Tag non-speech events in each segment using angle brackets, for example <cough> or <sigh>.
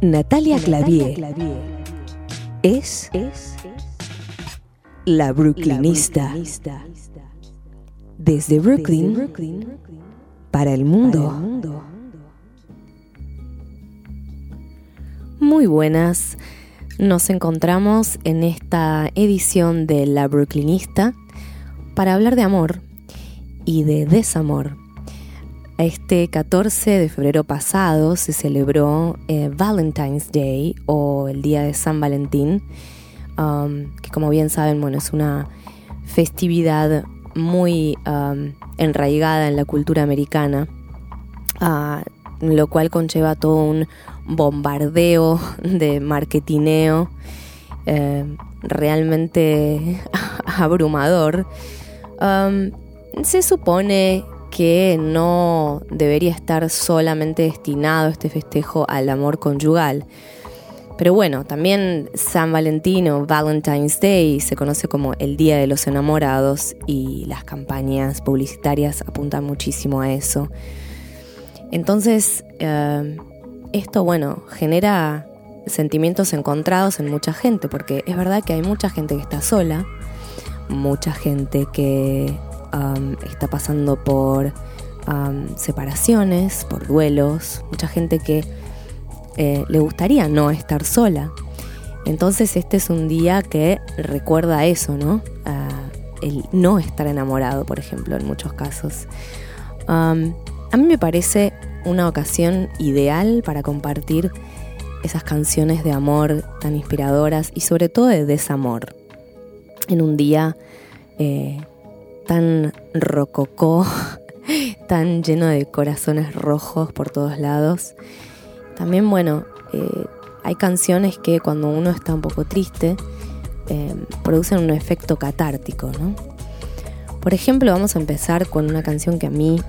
Natalia Clavier es la Brooklynista. Desde Brooklyn para el mundo. Muy buenas. Nos encontramos en esta edición de La Brooklynista para hablar de amor y de desamor. Este 14 de febrero pasado se celebró eh, Valentine's Day o el Día de San Valentín, um, que como bien saben, bueno, es una festividad muy um, enraigada en la cultura americana, uh, lo cual conlleva todo un bombardeo <laughs> de marketineo eh, realmente <laughs> abrumador. Um, se supone que no debería estar solamente destinado este festejo al amor conyugal. Pero bueno, también San Valentín Valentine's Day se conoce como el Día de los Enamorados y las campañas publicitarias apuntan muchísimo a eso. Entonces, eh, esto, bueno, genera sentimientos encontrados en mucha gente, porque es verdad que hay mucha gente que está sola, mucha gente que está pasando por separaciones, por duelos, mucha gente que eh, le gustaría no estar sola. Entonces este es un día que recuerda eso, ¿no? el no estar enamorado, por ejemplo, en muchos casos. a mí me parece una ocasión ideal para compartir esas canciones de amor tan inspiradoras y sobre todo de desamor. En un día eh, tan rococó, <laughs> tan lleno de corazones rojos por todos lados. También, bueno, eh, hay canciones que cuando uno está un poco triste eh, producen un efecto catártico, ¿no? Por ejemplo, vamos a empezar con una canción que a mí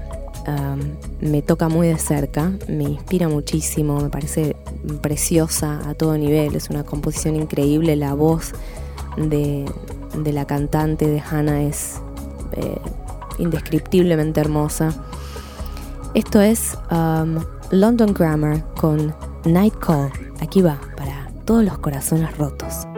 me toca muy de cerca, me inspira muchísimo, me parece preciosa a todo nivel, es una composición increíble, la voz de, de la cantante de Hannah es eh, indescriptiblemente hermosa. Esto es um, London Grammar con Night Call. Aquí va para todos los corazones rotos.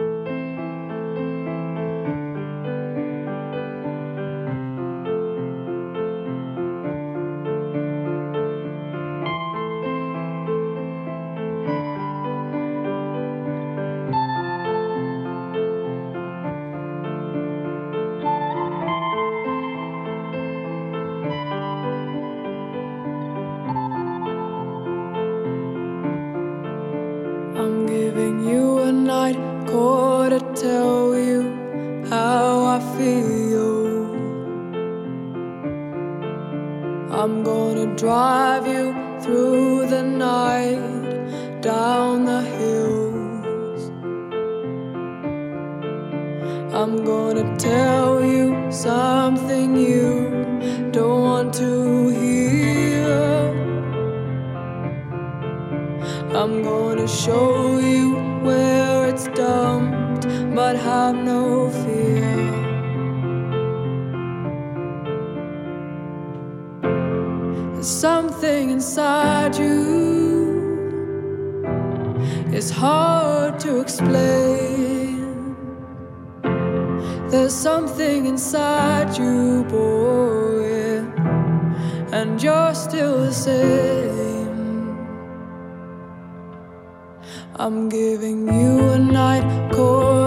down the hills. I'm gonna tell you something you don't want to hear. I'm gonna show you where it's dumped, but have no fear. There's something inside you is hard to explain. There's something inside you, boy, and you're still the same. I'm giving you a night call.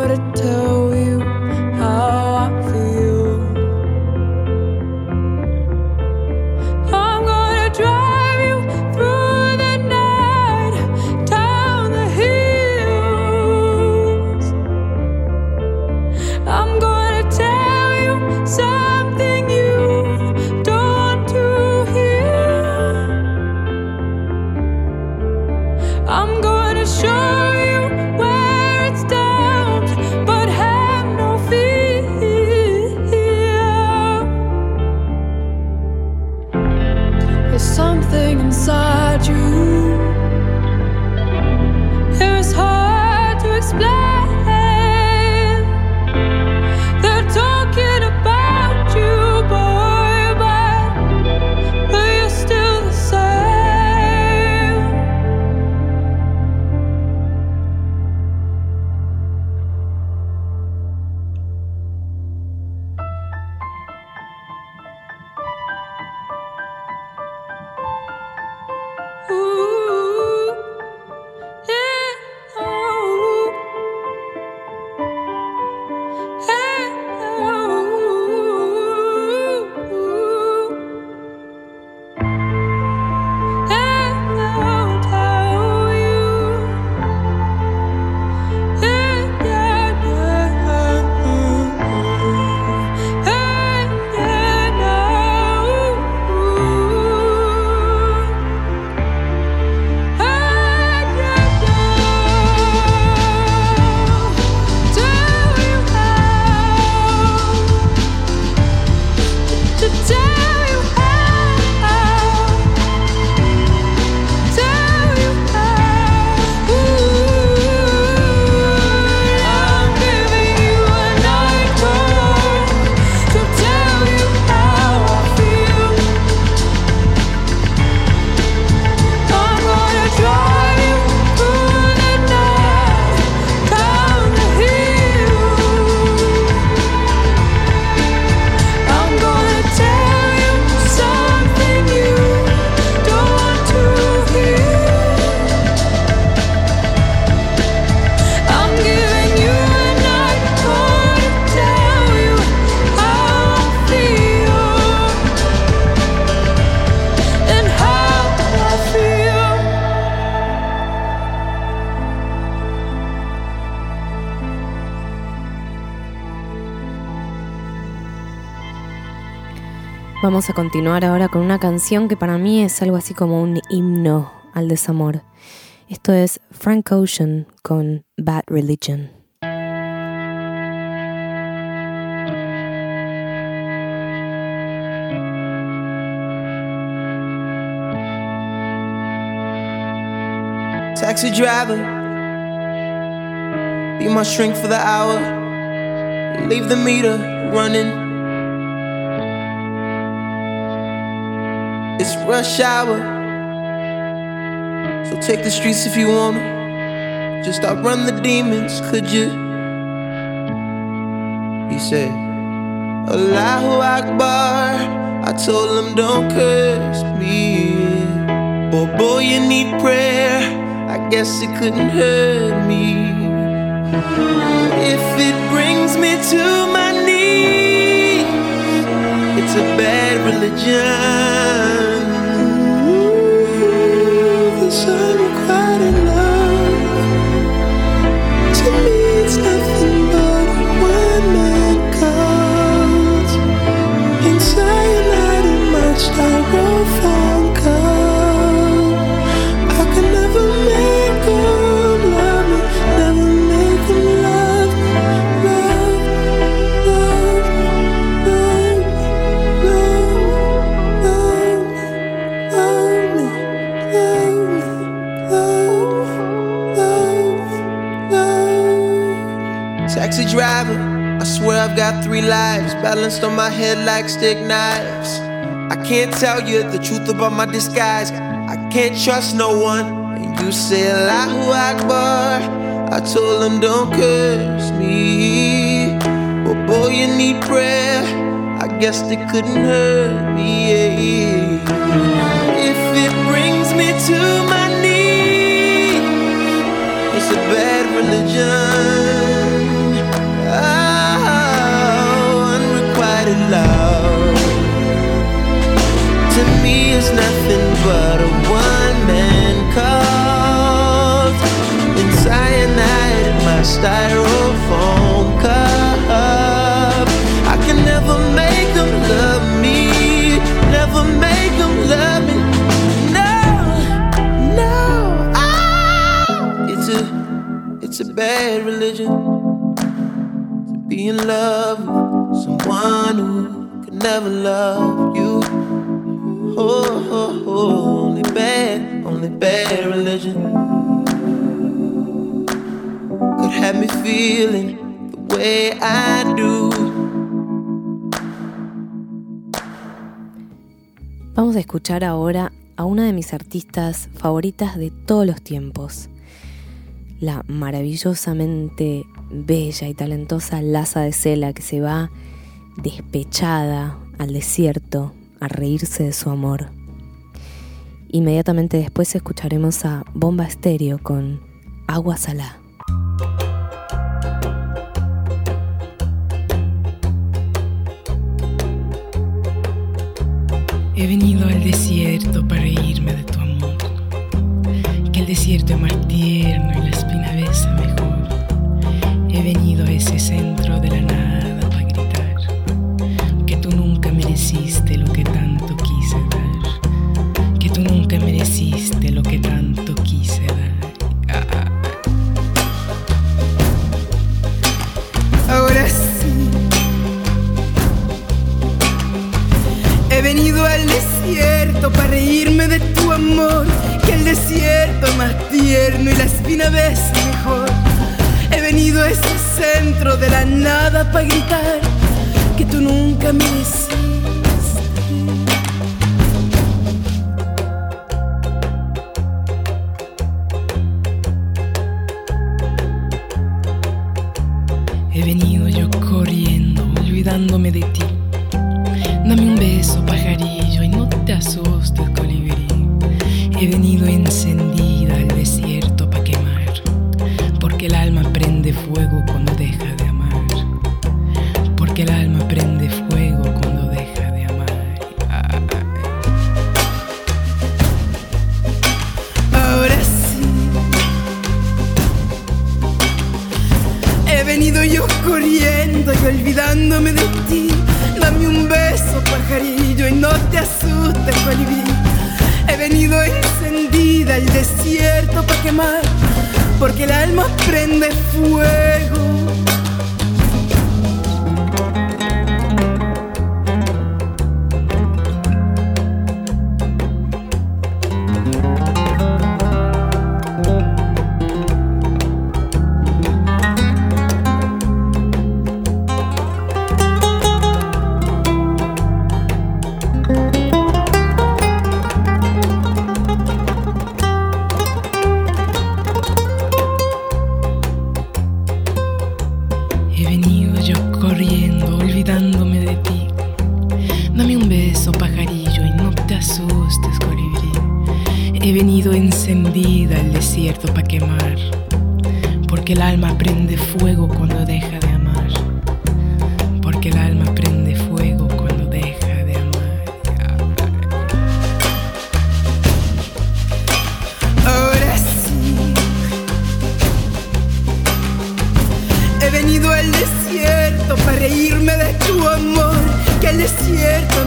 Vamos a continuar ahora con una canción que para mí es algo así como un himno al desamor. Esto es Frank Ocean con Bad Religion. Taxi driver, be my shrink for the hour. Leave the meter running. It's rush hour. So take the streets if you wanna. Just outrun the demons, could you? He said, Allahu Akbar. I told him, don't curse me. Oh boy, you need prayer. I guess it couldn't hurt me. If it brings me to my knees, it's a bad religion. So balanced on my head like stick knives. I can't tell you the truth about my disguise. I can't trust no one. And you say Allahu Akbar. I told them don't curse me. But boy, you need prayer. I guess they couldn't hurt me. If it brings me to my knees, it's a bad religion. To me is nothing but a one man cult in cyanide in my styrofoam cup. I can never make them love me, never make them love me. No, no, ah, it's a, it's a bad religion to be in love with someone who can never love only bad, only religion could have me feeling the way I do. Vamos a escuchar ahora a una de mis artistas favoritas de todos los tiempos, la maravillosamente bella y talentosa Laza de Cela que se va despechada al desierto a reírse de su amor. Inmediatamente después escucharemos a Bomba Estéreo con Agua Salá. He venido al desierto para reírme de tu amor, que el desierto es más tierno y la espina besa mejor. He venido a ese centro de la nada mereciste lo que tanto que tanto quise dar. Ahora sí, he venido al desierto para reírme de tu amor, que el desierto es más tierno y la espina ves mejor. He venido a ese centro de la nada para gritar que tú nunca mereciste de Dame un beso, pajarillo, y no te asustes, colibrí. He venido encendida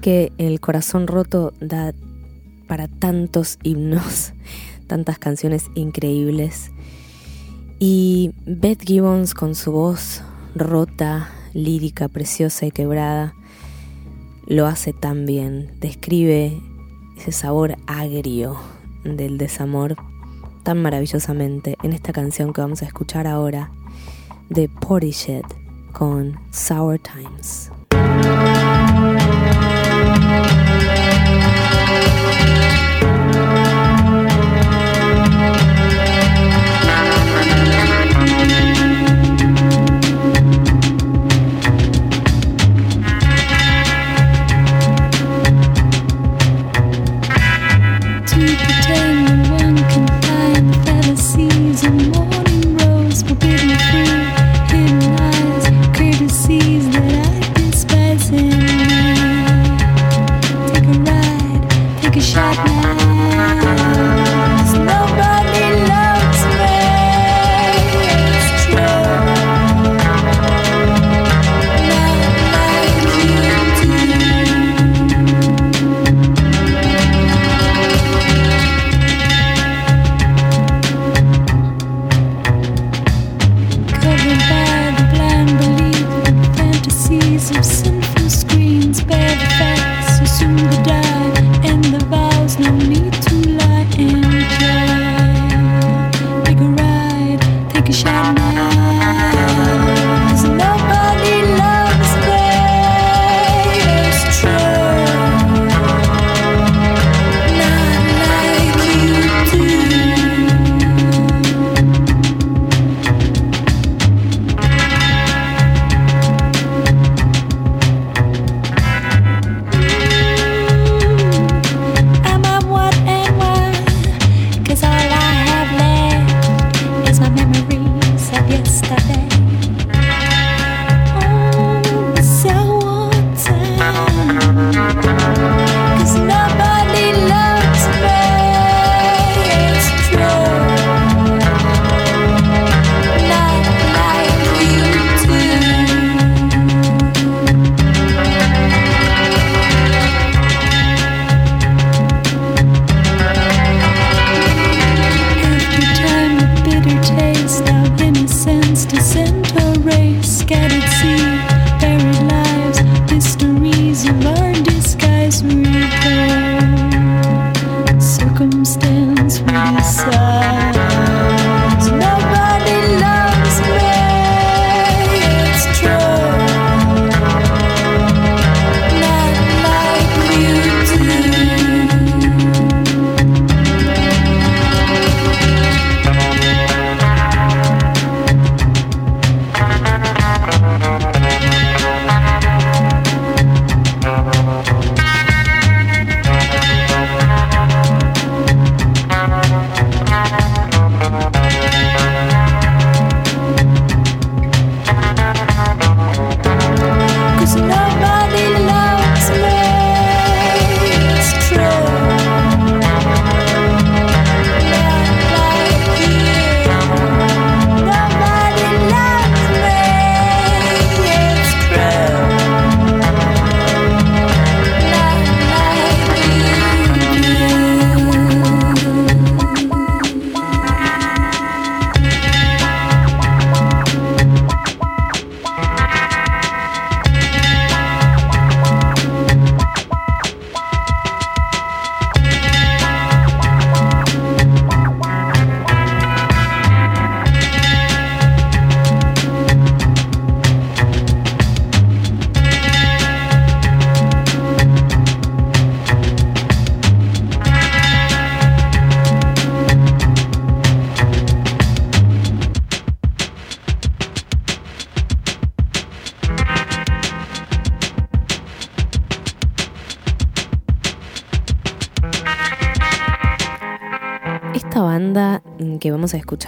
que el corazón roto da para tantos himnos, <laughs> tantas canciones increíbles. Y Beth Gibbons con su voz rota, lírica, preciosa y quebrada, lo hace tan bien. Describe ese sabor agrio del desamor tan maravillosamente en esta canción que vamos a escuchar ahora de Portishead con Sour Times. A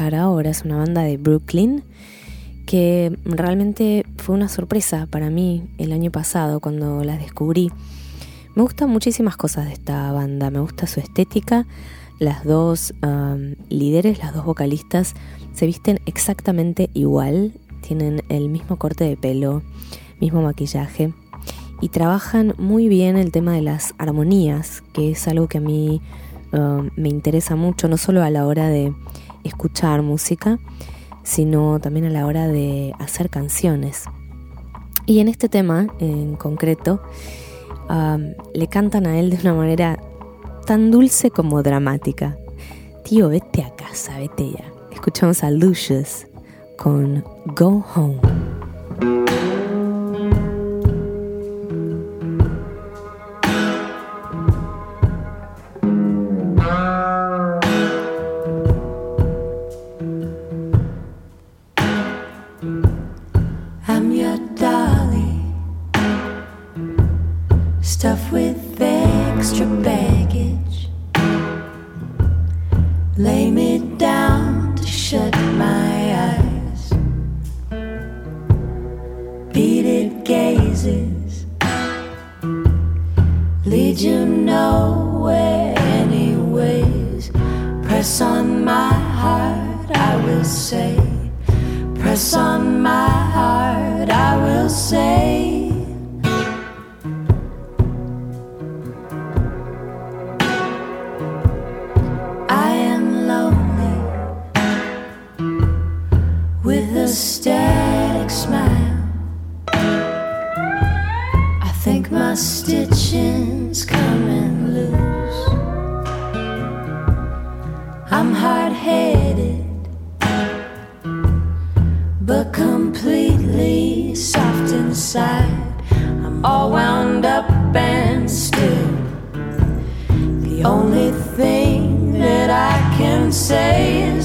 ahora es una banda de Brooklyn que realmente fue una sorpresa para mí el año pasado cuando las descubrí. Me gustan muchísimas cosas de esta banda, me gusta su estética, las dos um, líderes, las dos vocalistas se visten exactamente igual, tienen el mismo corte de pelo, mismo maquillaje y trabajan muy bien el tema de las armonías, que es algo que a mí um, me interesa mucho, no solo a la hora de escuchar música, sino también a la hora de hacer canciones. Y en este tema en concreto, le cantan a él de una manera tan dulce como dramática. Tío, vete a casa, vete ya. Escuchamos a Lucius con Go Home. my stitching's coming loose. I'm hard headed, but completely soft inside. I'm all wound up and still. The only thing that I can say is.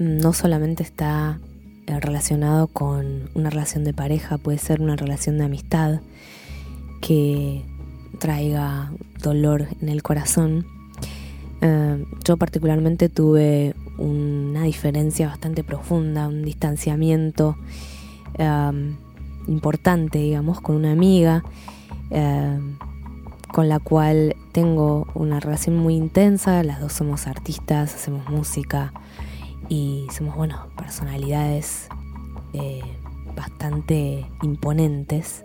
No solamente está eh, relacionado con una relación de pareja, puede ser una relación de amistad que traiga dolor en el corazón. Eh, yo particularmente tuve una diferencia bastante profunda, un distanciamiento eh, importante, digamos, con una amiga con la cual tengo una relación muy intensa, las dos somos artistas, hacemos música y somos, bueno, personalidades eh, bastante imponentes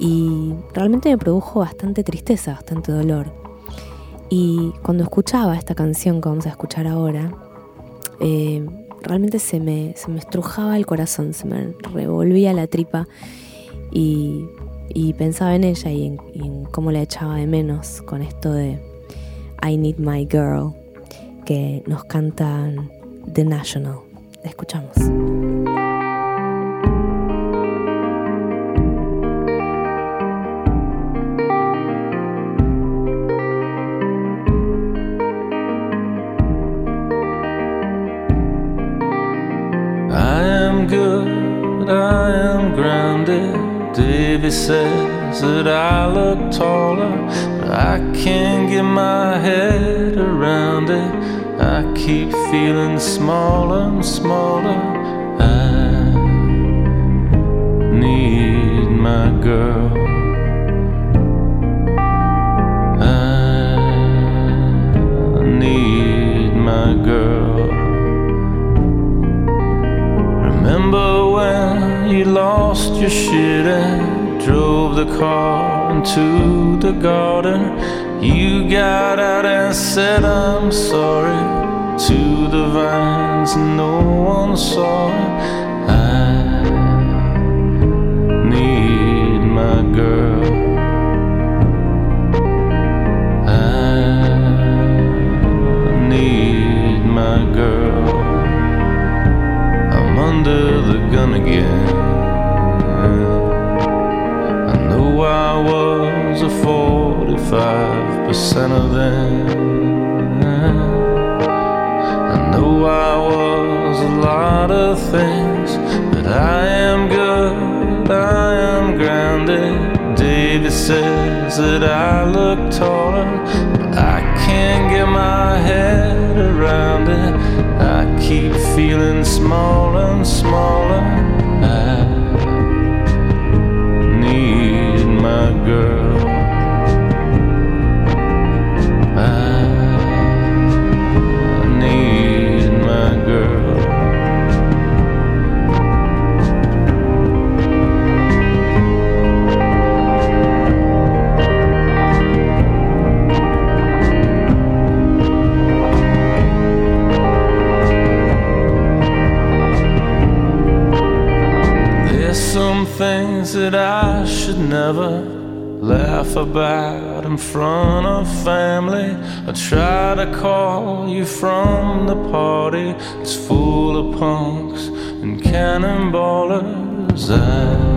y realmente me produjo bastante tristeza, bastante dolor. Y cuando escuchaba esta canción que vamos a escuchar ahora, eh, realmente se me, se me estrujaba el corazón, se me revolvía la tripa y y pensaba en ella y en, cómo la echaba de menos con esto de I Need My Girl que nos cantan The National. Escuchamos. good, I am grounded. Davy says that I look taller, but I can't get my head around it. I keep feeling smaller and smaller. I need my girl. I need my girl. Remember when you lost your shit and drove the car into the garden? You got out and said, I'm sorry to the vines, no one saw. I need my girl. I need my girl. I'm under the gun again. I know I was a 45% of them. Lot of things, but I am good, I am grounded. David says that I look taller, but I can't get my head around it. I keep feeling smaller and smaller. About in front of family. I try to call you from the party, it's full of punks and cannonballers. I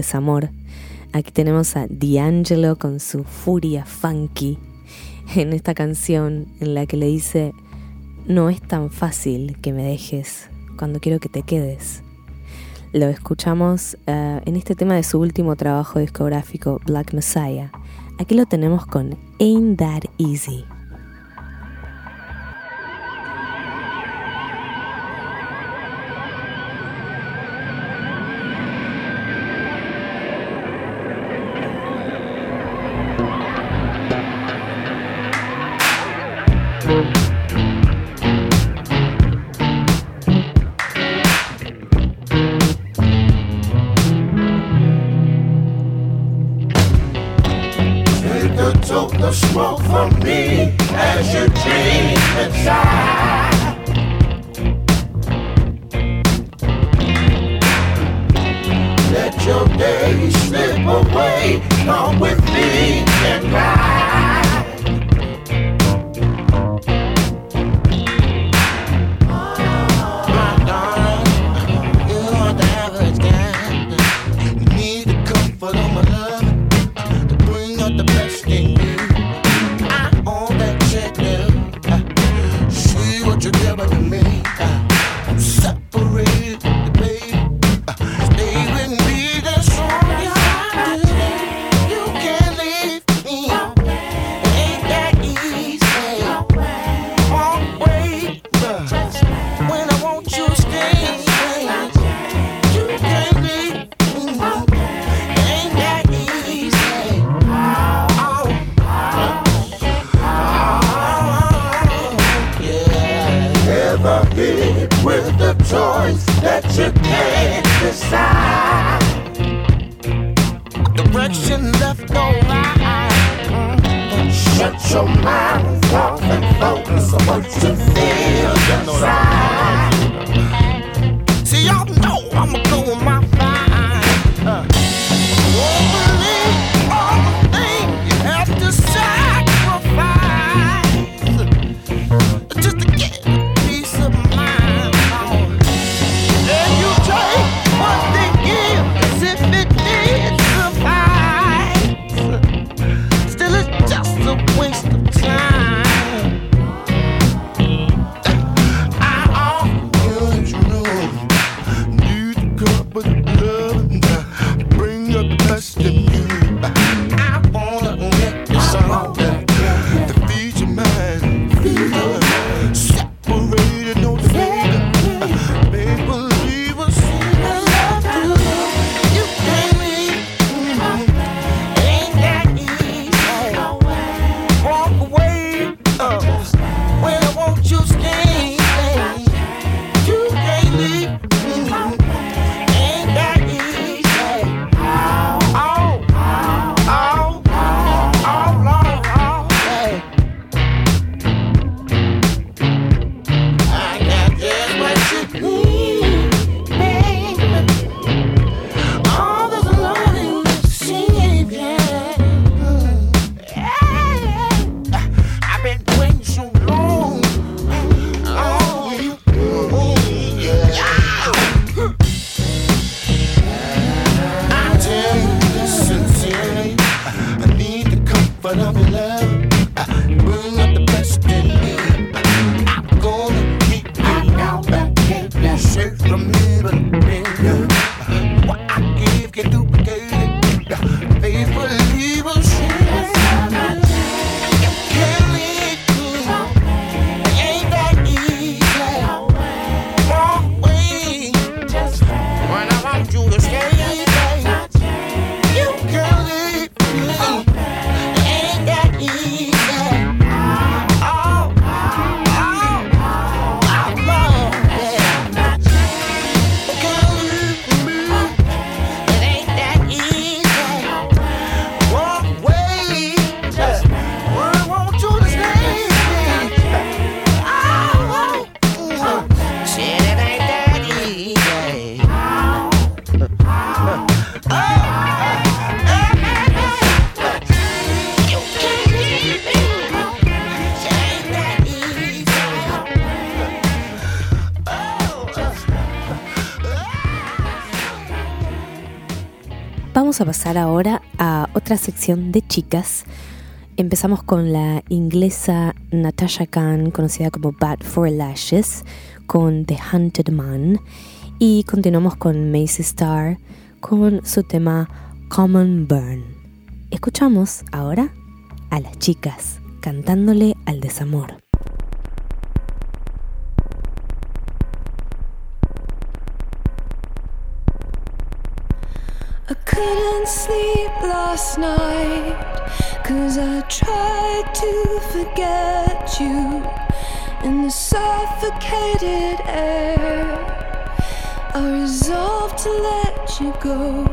desamor, aquí tenemos a D'Angelo con su furia funky en esta canción en la que le dice, no es tan fácil que me dejes cuando quiero que te quedes. Lo escuchamos eh, en este tema de su último trabajo discográfico, Black Messiah. Aquí lo tenemos con Ain't That Easy. From me, ahora a otra sección de chicas. Empezamos con la inglesa Natasha Khan, conocida como Bad for Lashes, con The Hunted Man. Y continuamos con Macy Star con su tema Common Burn. Escuchamos ahora a las chicas cantándole al desamor. I couldn't sleep last night Cause I tried to forget you in the suffocated air. I resolved to let you go.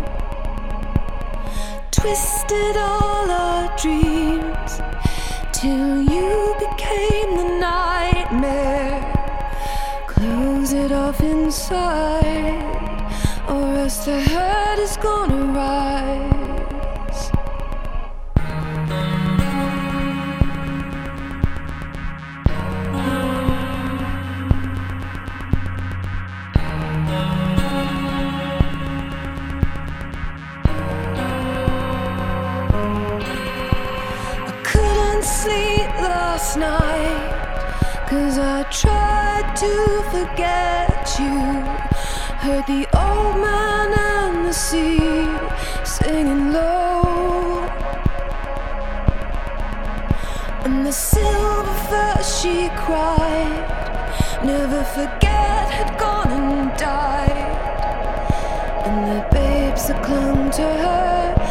Twisted all our dreams till you became the nightmare. Close it off inside, or else the hurt is gonna rise. I couldn't sleep last night Cause I tried to forget you Heard the old man and the sea singing low. And the silver first she cried Never forget had gone and died. And the babes that clung to her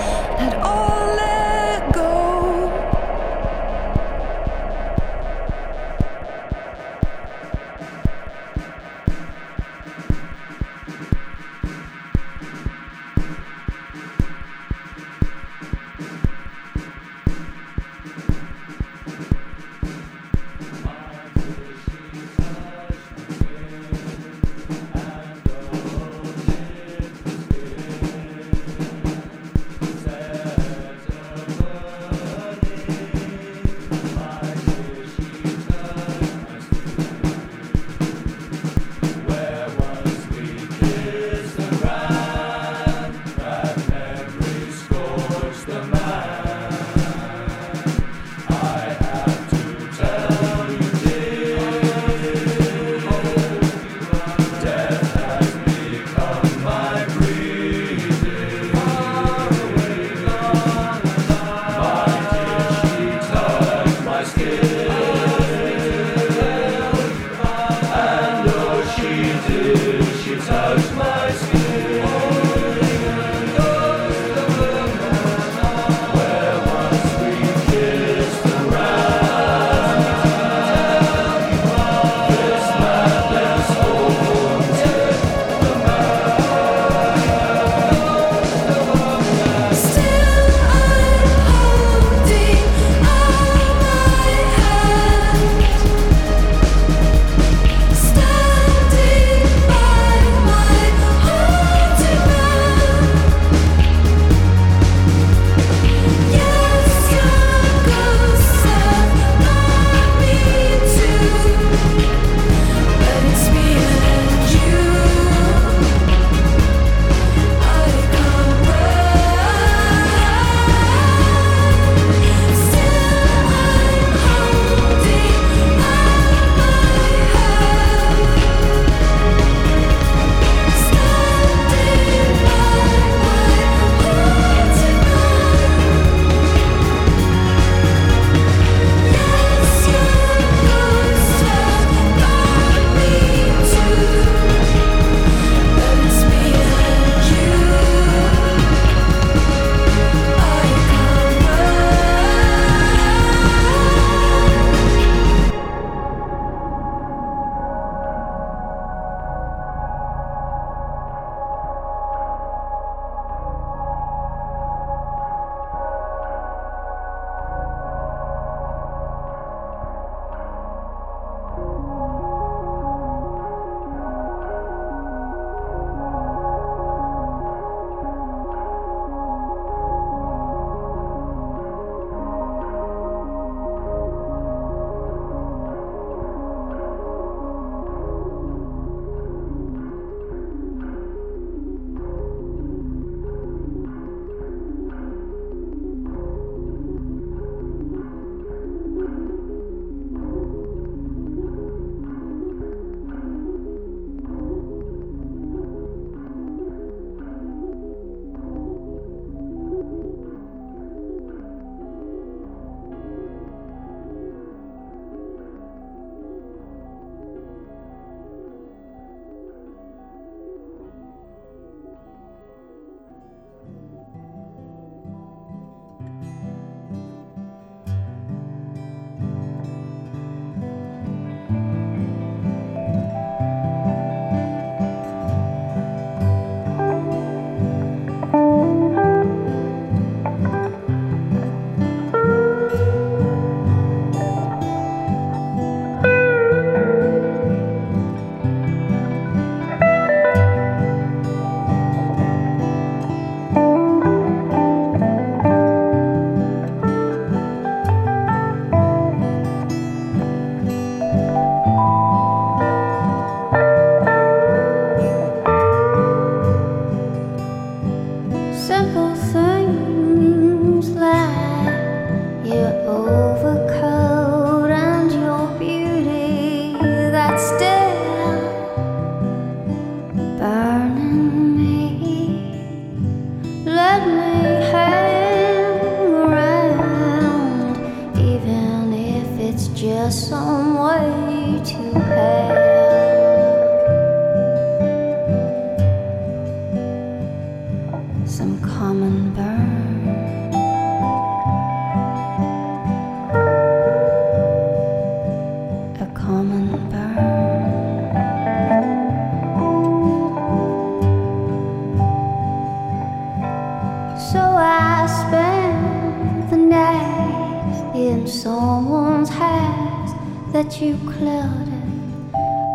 I spent the night in someone's house that you clouded.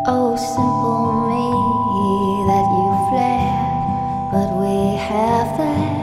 Oh, simple me that you fled, but we have that.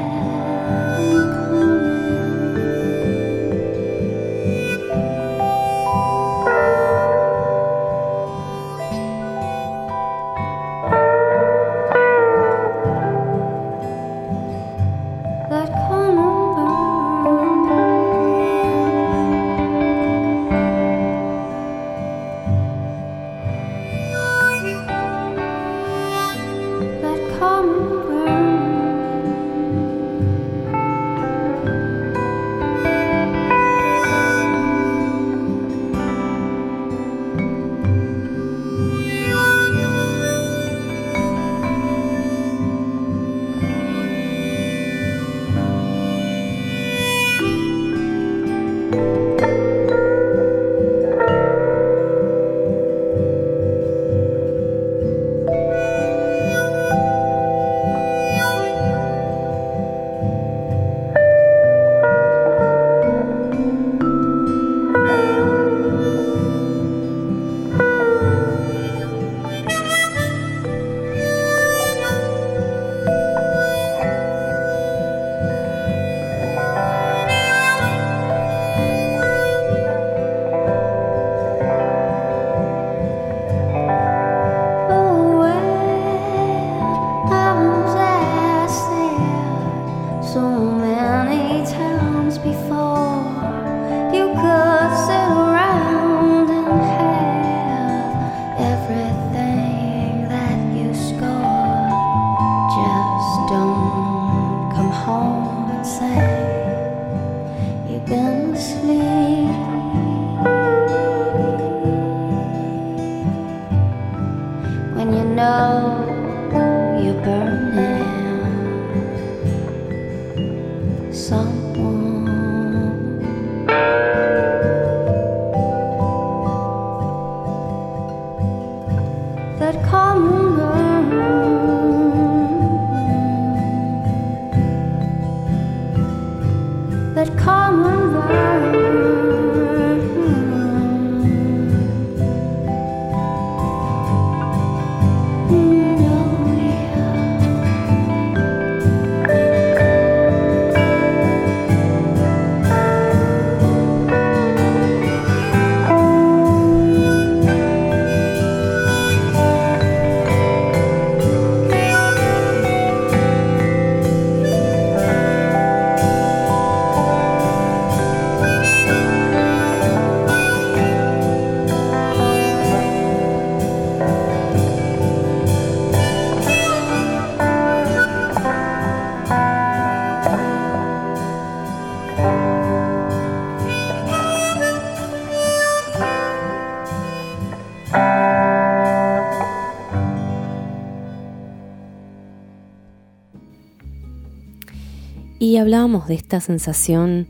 Hablábamos de esta sensación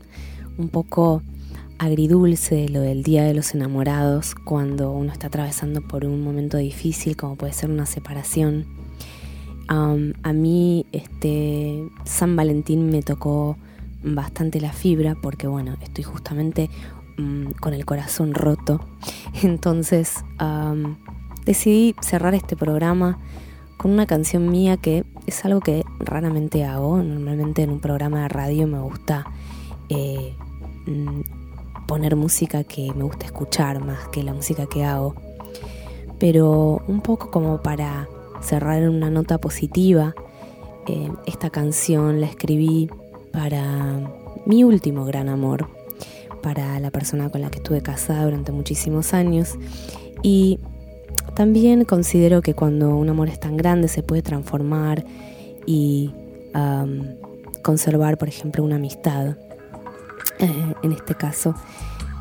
un poco agridulce de lo del Día de los Enamorados, cuando uno está atravesando por un momento difícil, como puede ser una separación. A mí, este San Valentín me tocó bastante la fibra, porque bueno, estoy justamente mm, con el corazón roto. <laughs> Entonces, decidí cerrar este programa con una canción mía que es algo que raramente hago. Normalmente en un programa de radio me gusta eh, mm, poner música que me gusta escuchar más que la música que hago. Pero un poco como para cerrar en una nota positiva, eh, esta canción la escribí para mi último gran amor, para la persona con la que estuve casada durante muchísimos años. Y también considero que cuando un amor es tan grande se puede transformar y conservar, por ejemplo, una amistad. Eh, en este caso,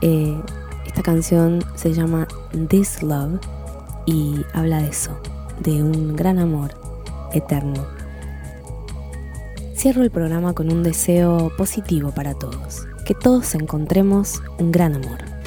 eh, esta canción se llama This Love y habla de eso, de un gran amor eterno. Cierro el programa con un deseo positivo para todos, que todos encontremos un gran amor.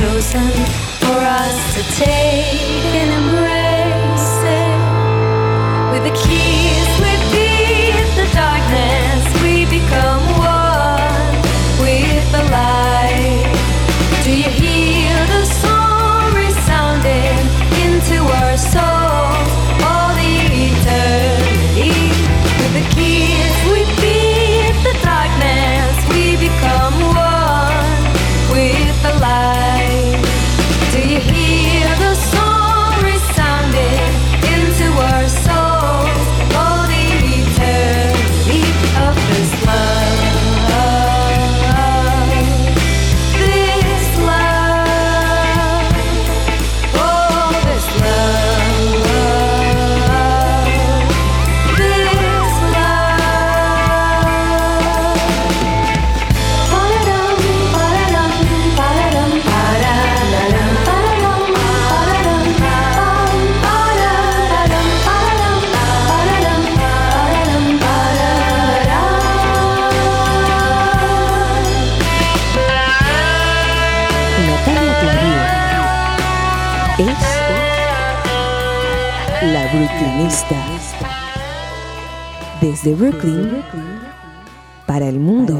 chosen for us to take an embrace. desde Brooklyn, desde Brooklyn para el mundo.